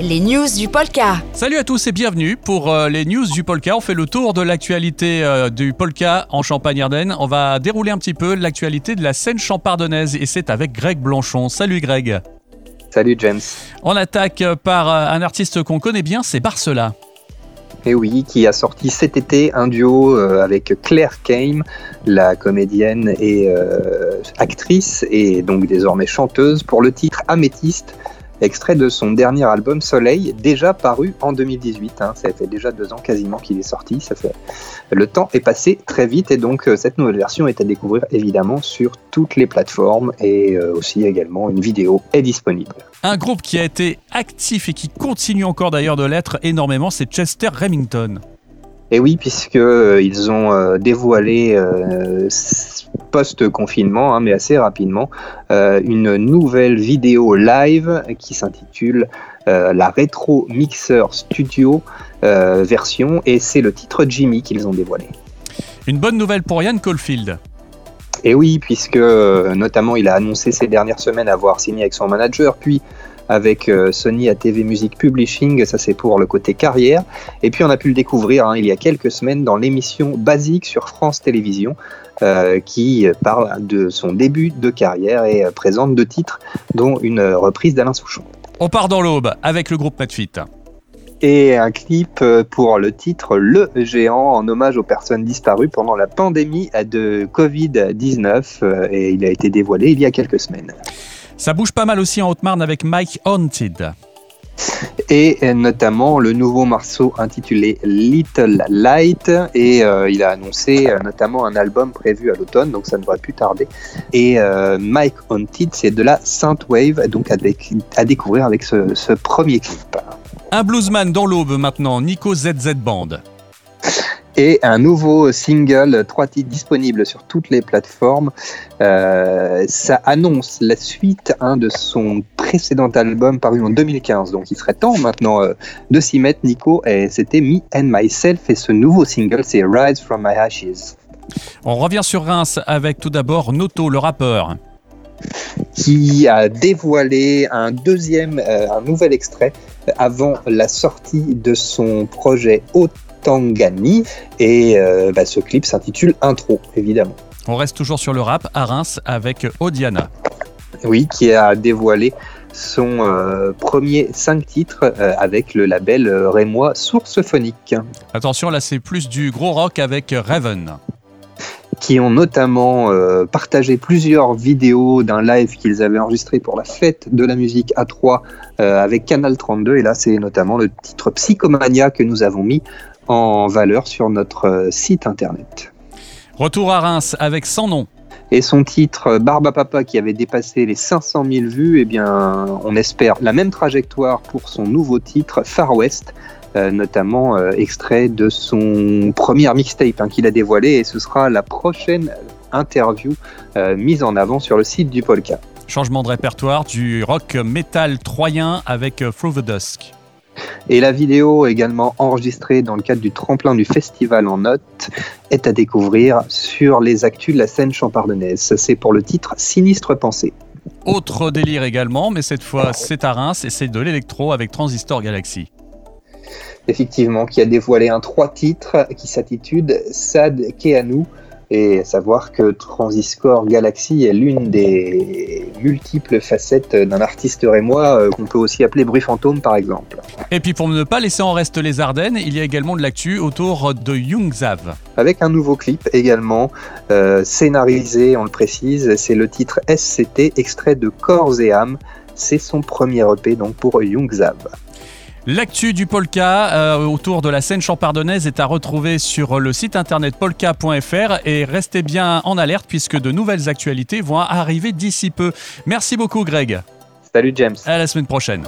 les news du Polka. Salut à tous et bienvenue pour euh, les news du Polka. On fait le tour de l'actualité euh, du Polka en Champagne-Ardenne. On va dérouler un petit peu l'actualité de la scène champardonnaise et c'est avec Greg Blanchon. Salut Greg. Salut James. On attaque par euh, un artiste qu'on connaît bien, c'est Barcela. Et oui, qui a sorti cet été un duo avec Claire Kame, la comédienne et actrice et donc désormais chanteuse pour le titre Améthyste extrait de son dernier album Soleil, déjà paru en 2018. Hein. Ça fait déjà deux ans quasiment qu'il est sorti. Ça fait... Le temps est passé très vite et donc euh, cette nouvelle version est à découvrir évidemment sur toutes les plateformes et euh, aussi également une vidéo est disponible. Un groupe qui a été actif et qui continue encore d'ailleurs de l'être énormément, c'est Chester Remington. Et oui, puisqu'ils euh, ils ont dévoilé post-confinement, hein, mais assez rapidement, euh, une nouvelle vidéo live qui s'intitule euh, la Retro Mixer Studio euh, version, et c'est le titre Jimmy qu'ils ont dévoilé. Une bonne nouvelle pour Yann Caulfield. Et oui, puisque notamment il a annoncé ces dernières semaines avoir signé avec son manager, puis avec Sony ATV Music Publishing, ça c'est pour le côté carrière. Et puis on a pu le découvrir hein, il y a quelques semaines dans l'émission Basique sur France Télévisions, euh, qui parle de son début de carrière et euh, présente deux titres, dont une reprise d'Alain Souchon. On part dans l'aube avec le groupe Netfit. Et un clip euh, pour le titre Le Géant en hommage aux personnes disparues pendant la pandémie de Covid-19 et il a été dévoilé il y a quelques semaines. Ça bouge pas mal aussi en Haute-Marne avec Mike Haunted et notamment le nouveau morceau intitulé Little Light. Et euh, il a annoncé euh, notamment un album prévu à l'automne donc ça ne devrait plus tarder. Et euh, Mike Haunted c'est de la synthwave donc à découvrir avec ce, ce premier clip. Un bluesman dans l'aube maintenant, Nico ZZ Band et un nouveau single, trois titres disponibles sur toutes les plateformes. Euh, ça annonce la suite hein, de son précédent album paru en 2015, donc il serait temps maintenant euh, de s'y mettre, Nico. Et c'était Me and Myself, et ce nouveau single, c'est Rise from My Ashes. On revient sur Reims avec tout d'abord Noto, le rappeur qui a dévoilé un deuxième, euh, un nouvel extrait avant la sortie de son projet Haute Tangani. Et euh, bah, ce clip s'intitule Intro, évidemment. On reste toujours sur le rap à Reims avec Odiana. Oui, qui a dévoilé son euh, premier 5 titres euh, avec le label rémois Source Phonique. Attention, là c'est plus du gros rock avec Raven qui ont notamment partagé plusieurs vidéos d'un live qu'ils avaient enregistré pour la fête de la musique A3 avec Canal 32. Et là, c'est notamment le titre Psychomania que nous avons mis en valeur sur notre euh, site internet. Retour à Reims avec son nom. Et son titre euh, Barba Papa qui avait dépassé les 500 000 vues, eh bien, on espère la même trajectoire pour son nouveau titre Far West, euh, notamment extrait de son premier mixtape hein, qu'il a dévoilé et ce sera la prochaine interview mise en avant sur le site du Polka. Changement de répertoire du rock metal troyen avec Through the Dusk. Et la vidéo, également enregistrée dans le cadre du tremplin du festival en note, est à découvrir sur les actus de la scène champardonnaise. C'est pour le titre Sinistre Pensée. Autre délire également, mais cette fois c'est à Reims et c'est de l'électro avec Transistor Galaxy. Effectivement, qui a dévoilé un trois titres qui s'intitule Sad Keanu et savoir que Transistor Galaxy est l'une des multiples facettes d'un artiste rémois euh, qu'on peut aussi appeler bruit fantôme par exemple. Et puis pour ne pas laisser en reste les Ardennes, il y a également de l'actu autour de Youngzav. Avec un nouveau clip également, euh, scénarisé, on le précise, c'est le titre SCT, extrait de Corps et âme. C'est son premier EP donc pour Youngzav. L'actu du polka euh, autour de la scène champardonnaise est à retrouver sur le site internet polka.fr et restez bien en alerte puisque de nouvelles actualités vont arriver d'ici peu. Merci beaucoup Greg. Salut James. À la semaine prochaine.